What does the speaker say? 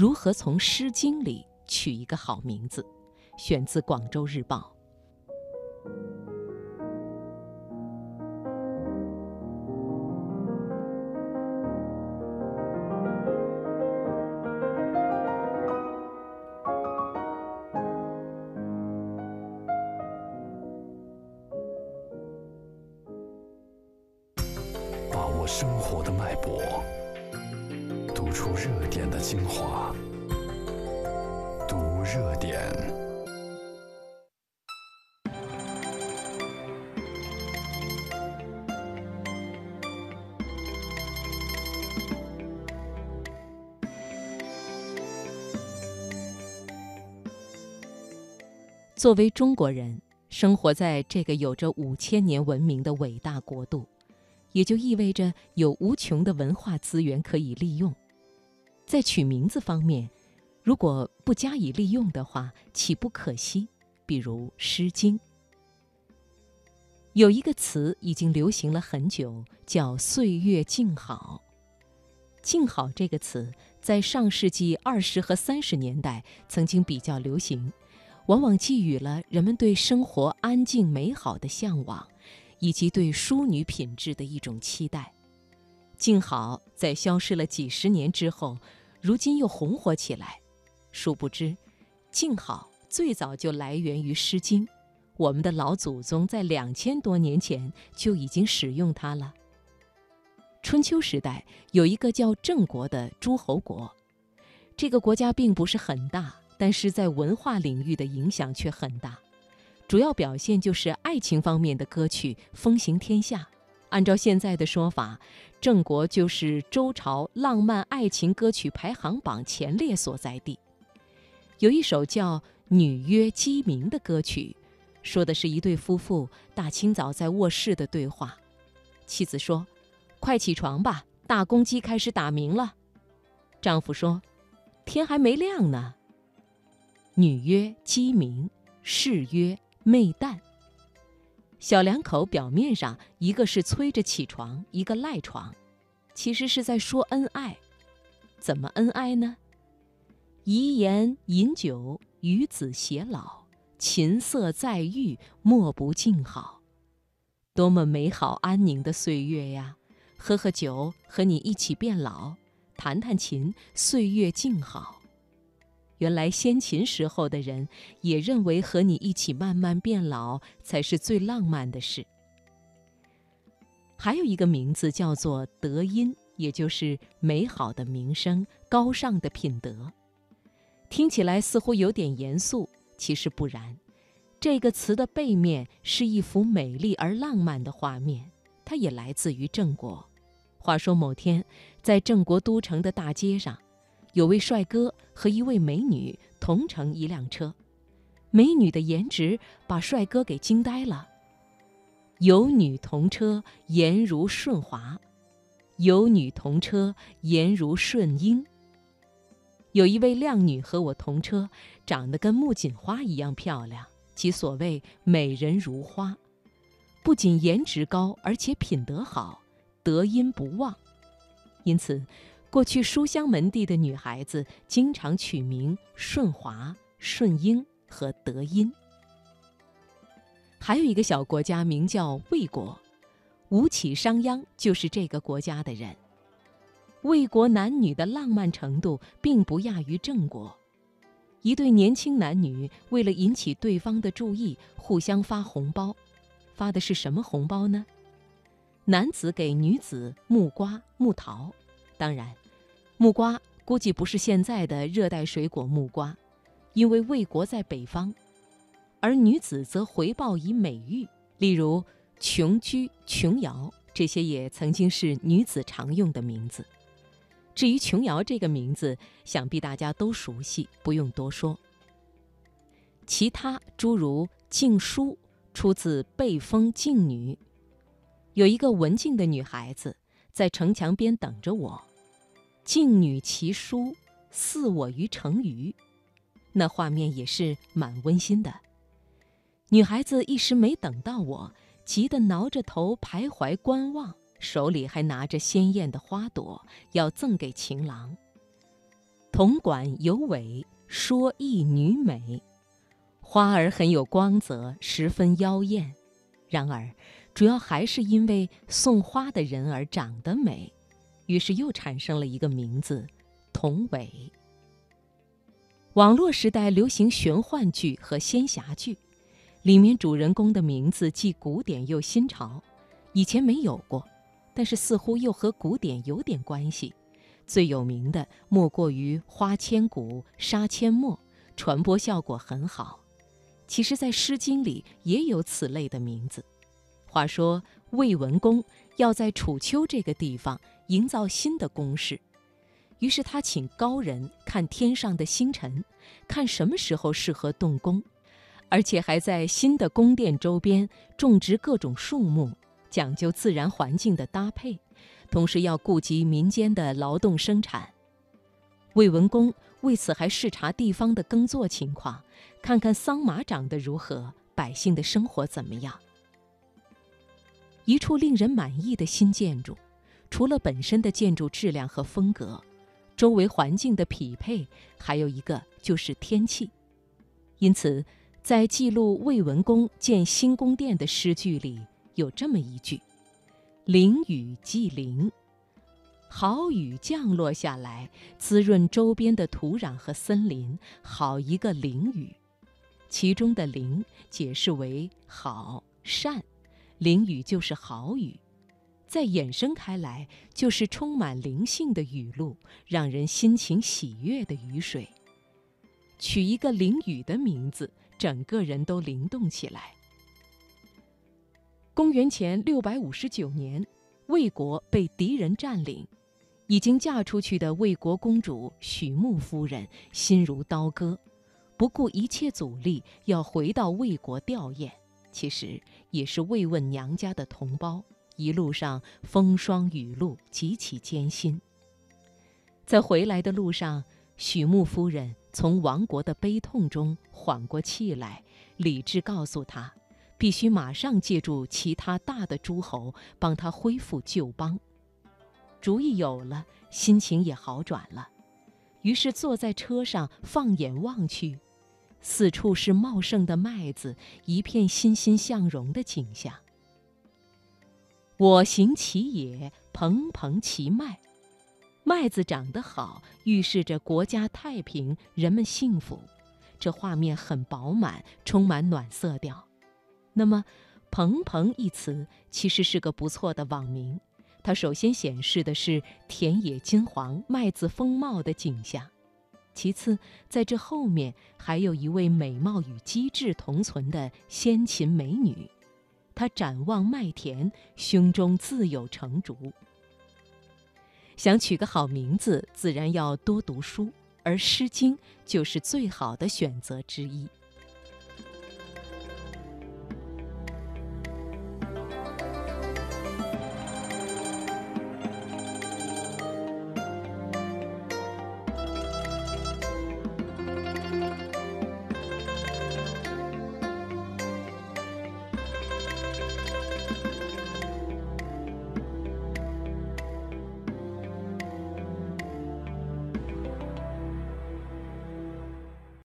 如何从《诗经》里取一个好名字，选自《广州日报》。把握生活的脉搏，读出热点的精华，热点。作为中国人，生活在这个有着五千年文明的伟大国度。也就意味着有无穷的文化资源可以利用。在取名字方面，如果不加以利用的话，岂不可惜？比如《诗经》，有一个词已经流行了很久，叫“岁月静好”。静好这个词在上世纪二十和三十年代曾经比较流行，往往寄予了人们对生活安静美好的向往。以及对淑女品质的一种期待，静好在消失了几十年之后，如今又红火起来。殊不知，静好最早就来源于《诗经》，我们的老祖宗在两千多年前就已经使用它了。春秋时代有一个叫郑国的诸侯国，这个国家并不是很大，但是在文化领域的影响却很大。主要表现就是爱情方面的歌曲风行天下。按照现在的说法，郑国就是周朝浪漫爱情歌曲排行榜前列所在地。有一首叫《女曰鸡鸣》的歌曲，说的是一对夫妇大清早在卧室的对话。妻子说：“快起床吧，大公鸡开始打鸣了。”丈夫说：“天还没亮呢。”女曰鸡鸣，士曰。媚旦。小两口表面上一个是催着起床，一个赖床，其实是在说恩爱。怎么恩爱呢？遗言饮酒，与子偕老，琴瑟在御，莫不静好。多么美好安宁的岁月呀！喝喝酒，和你一起变老；弹弹琴，岁月静好。原来先秦时候的人也认为和你一起慢慢变老才是最浪漫的事。还有一个名字叫做德音，也就是美好的名声、高尚的品德。听起来似乎有点严肃，其实不然。这个词的背面是一幅美丽而浪漫的画面，它也来自于郑国。话说某天，在郑国都城的大街上。有位帅哥和一位美女同乘一辆车，美女的颜值把帅哥给惊呆了。有女同车，颜如舜华；有女同车，颜如舜英。有一位靓女和我同车，长得跟木槿花一样漂亮，其所谓美人如花。不仅颜值高，而且品德好，德音不忘。因此。过去书香门第的女孩子经常取名顺华、顺英和德音。还有一个小国家名叫魏国，吴起、商鞅就是这个国家的人。魏国男女的浪漫程度并不亚于郑国。一对年轻男女为了引起对方的注意，互相发红包。发的是什么红包呢？男子给女子木瓜、木桃，当然。木瓜估计不是现在的热带水果木瓜，因为魏国在北方，而女子则回报以美玉，例如琼居、琼瑶这些也曾经是女子常用的名字。至于琼瑶这个名字，想必大家都熟悉，不用多说。其他诸如静书，出自背风静女，有一个文静的女孩子在城墙边等着我。静女其书，似我于城隅，那画面也是蛮温馨的。女孩子一时没等到我，急得挠着头徘徊观望，手里还拿着鲜艳的花朵要赠给情郎。铜管有尾，说一女美。花儿很有光泽，十分妖艳。然而，主要还是因为送花的人儿长得美，于是又产生了一个名字——童尾。网络时代流行玄幻剧和仙侠剧，里面主人公的名字既古典又新潮，以前没有过，但是似乎又和古典有点关系。最有名的莫过于花千骨、杀阡陌，传播效果很好。其实，在《诗经》里也有此类的名字。话说魏文公要在楚丘这个地方营造新的宫室，于是他请高人看天上的星辰，看什么时候适合动工，而且还在新的宫殿周边种植各种树木，讲究自然环境的搭配，同时要顾及民间的劳动生产。魏文公为此还视察地方的耕作情况，看看桑麻长得如何，百姓的生活怎么样。一处令人满意的新建筑，除了本身的建筑质量和风格，周围环境的匹配，还有一个就是天气。因此，在记录魏文公建新宫殿的诗句里，有这么一句：“淋雨即淋。”好雨降落下来，滋润周边的土壤和森林，好一个淋雨。其中的“淋”解释为好善，淋雨就是好雨。再衍生开来，就是充满灵性的雨露，让人心情喜悦的雨水。取一个淋雨的名字，整个人都灵动起来。公元前六百五十九年，魏国被敌人占领。已经嫁出去的魏国公主许穆夫人心如刀割，不顾一切阻力要回到魏国吊唁。其实也是慰问娘家的同胞，一路上风霜雨露，极其艰辛。在回来的路上，许穆夫人从亡国的悲痛中缓过气来，理智告诉她，必须马上借助其他大的诸侯帮他恢复旧邦。主意有了，心情也好转了，于是坐在车上，放眼望去，四处是茂盛的麦子，一片欣欣向荣的景象。我行其野，蓬蓬其麦，麦子长得好，预示着国家太平，人们幸福。这画面很饱满，充满暖色调。那么，“蓬蓬”一词其实是个不错的网名。它首先显示的是田野金黄、麦子丰茂的景象，其次，在这后面还有一位美貌与机智同存的先秦美女，她展望麦田，胸中自有成竹。想取个好名字，自然要多读书，而《诗经》就是最好的选择之一。